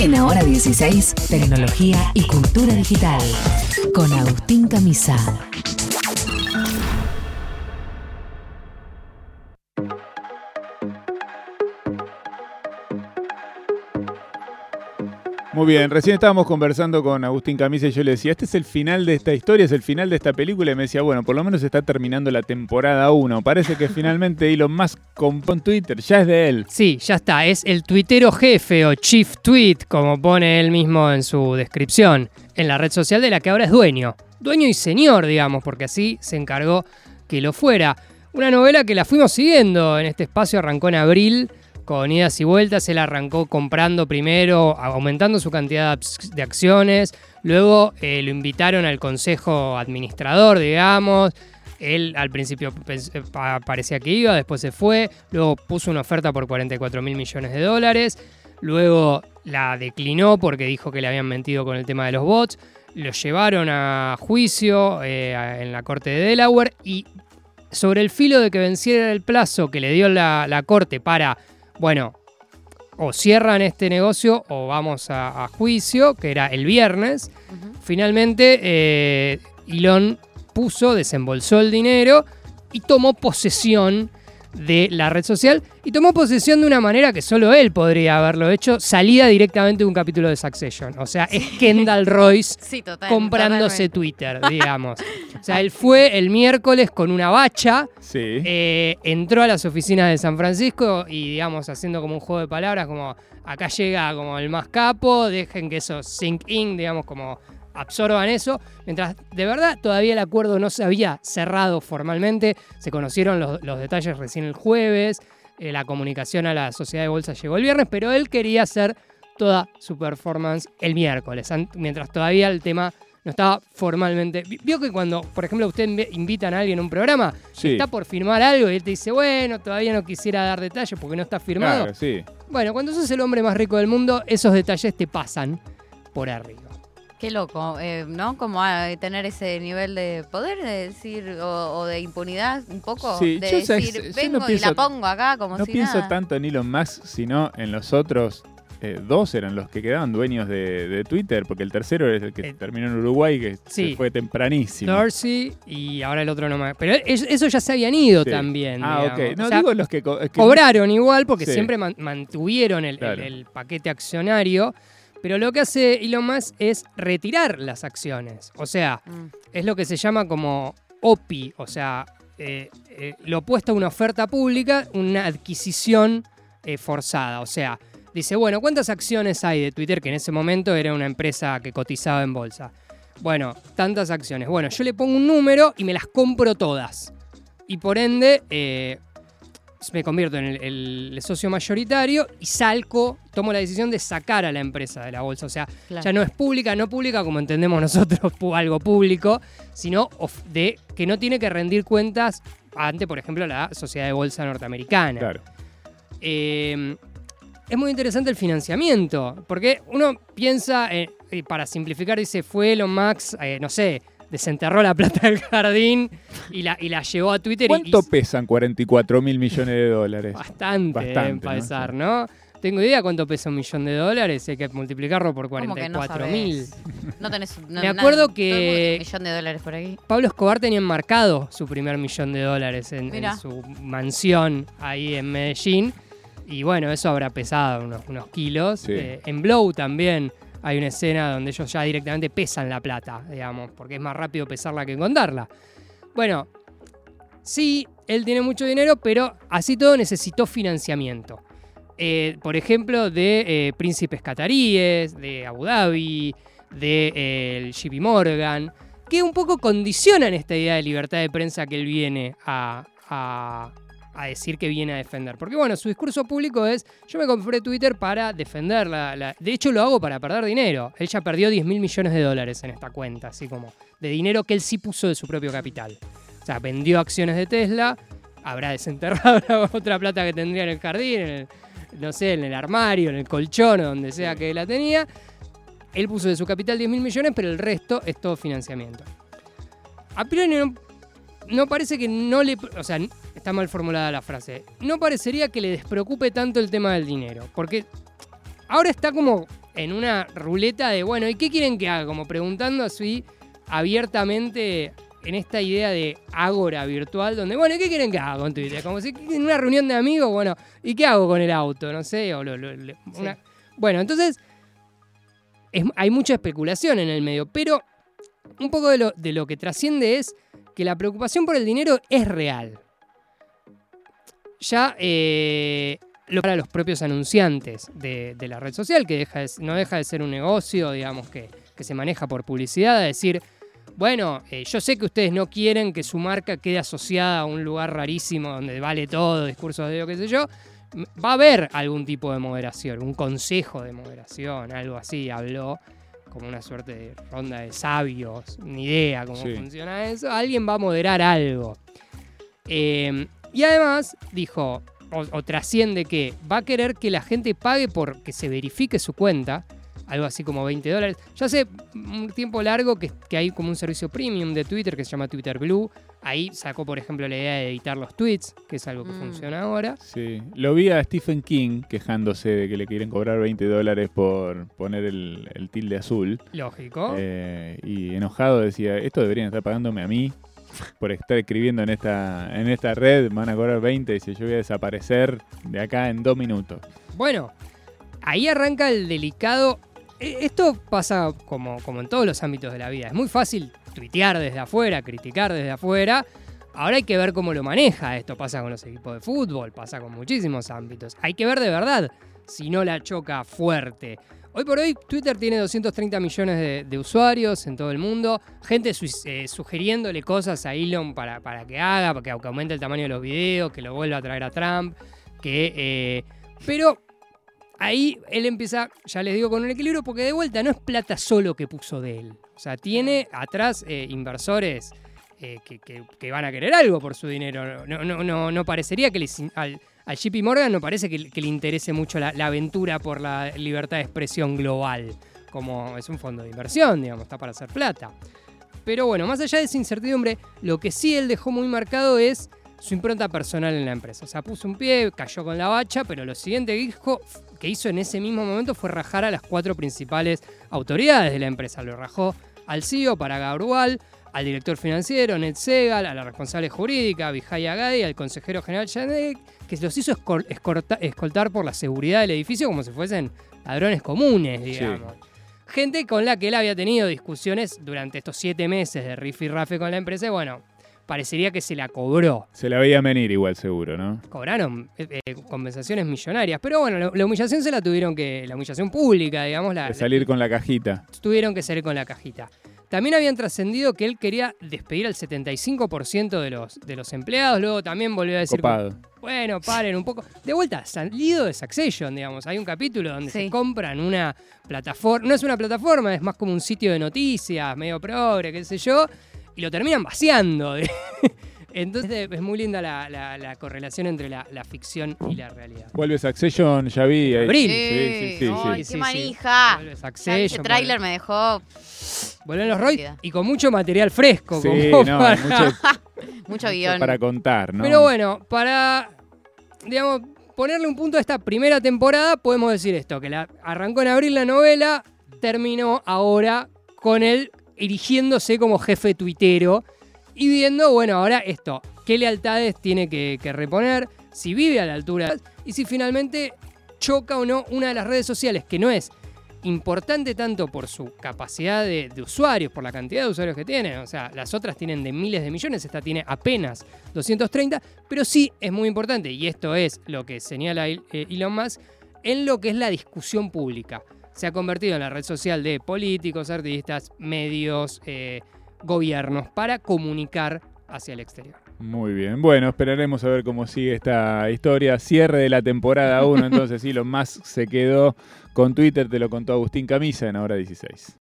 En Ahora 16, tecnología y cultura digital. Con Agustín Camisa. Muy bien, recién estábamos conversando con Agustín Camisa y yo le decía, este es el final de esta historia, es el final de esta película y me decía, bueno, por lo menos está terminando la temporada 1. Parece que finalmente Elon Musk compró Twitter, ya es de él. Sí, ya está, es el tuitero jefe o chief tweet, como pone él mismo en su descripción, en la red social de la que ahora es dueño. Dueño y señor, digamos, porque así se encargó que lo fuera. Una novela que la fuimos siguiendo en este espacio, arrancó en abril con idas y vueltas. Él arrancó comprando primero, aumentando su cantidad de acciones. Luego eh, lo invitaron al consejo administrador, digamos. Él al principio eh, parecía que iba, después se fue. Luego puso una oferta por 44 mil millones de dólares. Luego la declinó porque dijo que le habían mentido con el tema de los bots. Lo llevaron a juicio eh, en la corte de Delaware y sobre el filo de que venciera el plazo que le dio la corte para bueno, o cierran este negocio o vamos a, juicio, que era el viernes. Finalmente, eh, Elon puso, desembolsó el dinero y tomó posesión de la red social y tomó posesión de una manera que solo él podría haberlo hecho, salida directamente de un capítulo de Succession. O sea, es Kendall Royce comprándose Twitter, digamos. o sea, él fue el miércoles con una bacha, eh, entró a las oficinas de San Francisco y, digamos, haciendo como un juego de palabras, como acá llega como el más capo, dejen que eso sink in, digamos, como absorban eso, mientras de verdad todavía el acuerdo no se había cerrado formalmente, se conocieron los, detalles recién el jueves, eh, la comunicación a la sociedad de bolsa llegó el viernes, pero él quería hacer toda su performance el miércoles, mientras todavía el tema no estaba formalmente. Vio que cuando, por ejemplo, usted invitan a alguien a un programa, está por firmar algo y él te dice, bueno, todavía no quisiera dar detalles porque no está firmado. Bueno, cuando sos el hombre más rico del mundo, esos detalles te pasan por arriba. Qué loco, eh, ¿no? Como a tener ese nivel de poder, de decir, o, de impunidad un poco. de decir, vengo y la pongo acá como no si pienso tanto en Elon Musk, sino en los otros eh, dos eran los que quedaban dueños de, Twitter, porque el tercero es el que eh, terminó en Uruguay, que se fue tempranísimo. Dorsey y ahora el otro no más. Pero eso ya se habían ido también. Ah, ok. No, digo los que, Cobraron igual porque siempre mantuvieron el paquete accionario. Pero lo que hace Elon Musk es retirar las acciones. O sea, mm. es lo que se llama como OPI, o sea, eh, eh, lo opuesto a una oferta pública, una adquisición eh, forzada. O sea, dice, bueno, ¿cuántas acciones hay de Twitter? Que en ese momento era una empresa que cotizaba en bolsa. Bueno, tantas acciones. Bueno, yo le pongo un número y me las compro todas. Y por ende, me convierto en el, socio mayoritario y salco, tomo la decisión de sacar a la empresa de la bolsa. O sea, ya no es pública, no pública como entendemos nosotros, algo público, sino de que no tiene que rendir cuentas ante, por ejemplo, la sociedad de bolsa norteamericana. Claro. Em, es muy interesante el financiamiento, porque uno piensa, para simplificar, dice, fue Elon Musk, eh, no sé, desenterró la plata del jardín y la, y la llevó a Twitter. ¿Cuánto pesan 44 mil millones de dólares? Bastante, Bastante ¿no? Tengo idea cuánto pesa un millón de dólares, hay que multiplicarlo por 44 mil. No, tenés Me acuerdo que. Un millón de dólares por ahí. Pablo Escobar tenía enmarcado su primer millón de dólares en, su mansión ahí en Medellín. Y bueno, eso habrá pesado unos, unos kilos. Eh, en Blow también hay una escena donde ellos ya directamente pesan la plata, digamos, porque es más rápido pesarla que contarla. Bueno, sí, él tiene mucho dinero, pero así todo necesitó financiamiento. Eh, por ejemplo, de eh, príncipes cataríes, de Abu Dhabi, de eh, JP Morgan, que un poco condicionan esta idea de libertad de prensa que él viene a decir que viene a defender. Porque bueno, su discurso público es, yo me compré Twitter para defenderla. De hecho, lo hago para perder dinero. Él ya perdió 10 mil millones de dólares en esta cuenta, así como de dinero que él sí puso de su propio capital. O sea, vendió acciones de Tesla, habrá desenterrado otra plata que tendría en el jardín, no sé, en el armario, en el colchón, donde sea que la tenía. Él puso de su capital 10 mil millones, pero el resto es todo financiamiento. A priori no, no parece que no le... O sea, está mal formulada la frase. No parecería que le despreocupe tanto el tema del dinero, porque ahora está como en una ruleta de, bueno, ¿y qué quieren que haga? Como preguntando así abiertamente en esta idea de ágora virtual, donde, bueno, ¿qué quieren que haga con Twitter? Como si en una reunión de amigos, bueno, ¿y qué hago con el auto? No sé, o Bueno, entonces hay mucha especulación en el medio, pero un poco de lo, de lo que trasciende es que la preocupación por el dinero es real. Ya eh, lo para los propios anunciantes de, la red social, que deja no deja de ser un negocio, digamos, que, que se maneja por publicidad, decir, bueno, eh, yo sé que ustedes no quieren que su marca quede asociada a un lugar rarísimo donde vale todo, discursos de lo qué sé yo. Va a haber algún tipo de moderación, un consejo de moderación, algo así, habló como una suerte de ronda de sabios, ni idea cómo funciona eso. Alguien va a moderar algo. Eh, y además dijo, o, trasciende que va a querer que la gente pague por que se verifique su cuenta, algo así como 20 dólares. Ya hace un tiempo largo que, hay como un servicio premium de Twitter que se llama Twitter Blue. Ahí sacó, por ejemplo, la idea de editar los tweets, que es algo que mm. funciona ahora. Sí, lo vi a Stephen King quejándose de que le quieren cobrar 20 dólares por poner el, tilde azul. Lógico. Eh, y enojado decía, esto deberían estar pagándome a mí por estar escribiendo en esta, en esta red, van a cobrar 20 y si yo voy a desaparecer de acá en dos minutos. Bueno, ahí arranca el delicado. E, esto pasa como, como en todos los ámbitos de la vida. Es muy fácil tuitear desde afuera, criticar desde afuera. Ahora hay que ver cómo lo maneja. Esto pasa con los equipos de fútbol, pasa con muchísimos ámbitos. Hay que ver de verdad si no la choca fuerte. Hoy por hoy Twitter tiene 230 millones de, usuarios en todo el mundo, gente eh, sugiriéndole cosas a Elon para, para que haga, para que, aumente el tamaño de los videos, que lo vuelva a traer a Trump, que... Eh, pero ahí él empieza, ya les digo, con un equilibrio, porque de vuelta no es plata solo que puso de él. O sea, tiene atrás eh, inversores que, van a querer algo por su dinero. No, no, no, no parecería que les, al JP Morgan no parece que, le interese mucho la, aventura por la libertad de expresión global, como es un fondo de inversión, digamos, está para hacer plata. Pero bueno, más allá de esa incertidumbre, lo que sí él dejó muy marcado es su impronta personal en la empresa. O sea, puso un pie, cayó con la bacha, pero lo siguiente que que hizo en ese mismo momento fue rajar a las cuatro principales autoridades de la empresa. Lo rajó al CEO para Gabrual, al director financiero, Ned Segal, a la responsable jurídica, Vijay Agadi, al consejero general Janek, que los hizo escoltar por la seguridad del edificio como si fuesen ladrones comunes, digamos. Gente con la que él había tenido discusiones durante estos siete meses de riff y rafe con la empresa, y bueno, parecería que se la cobró. Se la veía venir igual, seguro, ¿no? Cobraron eh, eh, compensaciones millonarias, pero bueno, la, humillación se la tuvieron que, la humillación pública, digamos. La, de salir con la cajita. Tuvieron que salir con la cajita. También habían trascendido que él quería despedir al 75% de los, de los empleados. Luego también volvió a decir. bueno, paren un poco. De vuelta, salido de Succession, digamos. Hay un capítulo donde se compran una plataforma. No es una plataforma, es más como un sitio de noticias, medio progre, qué sé yo. Y lo terminan vaciando. Entonces es muy linda la, correlación entre la, ficción y la realidad. Vuelve Succession, ya vi. Abril. Sí, sí, sí. sí, qué manija. Vuelve Succession. Ese tráiler me dejó... Vuelven los Roy y con mucho material fresco. Sí, no, para... mucho, mucho guion. Para contar, ¿no? Pero bueno, para, digamos, ponerle un punto a esta primera temporada, podemos decir esto, que la, arrancó en abril la novela, terminó ahora con él erigiéndose como jefe tuitero y viendo, bueno, ahora esto, qué lealtades tiene que, reponer, si vive a la altura y si finalmente choca o no una de las redes sociales que no es importante tanto por su capacidad de, usuarios, por la cantidad de usuarios que tiene. O sea, las otras tienen de miles de millones, esta tiene apenas 230, pero sí es muy importante, y esto es lo que señala eh, Elon Musk, en lo que es la discusión pública. Se ha convertido en la red social de políticos, artistas, medios, eh, gobiernos para comunicar hacia el exterior. Muy bien, bueno, esperaremos a ver cómo sigue esta historia. Cierre de la temporada 1, entonces sí, lo más se quedó con Twitter, te lo contó Agustín Camisa en Hora 16.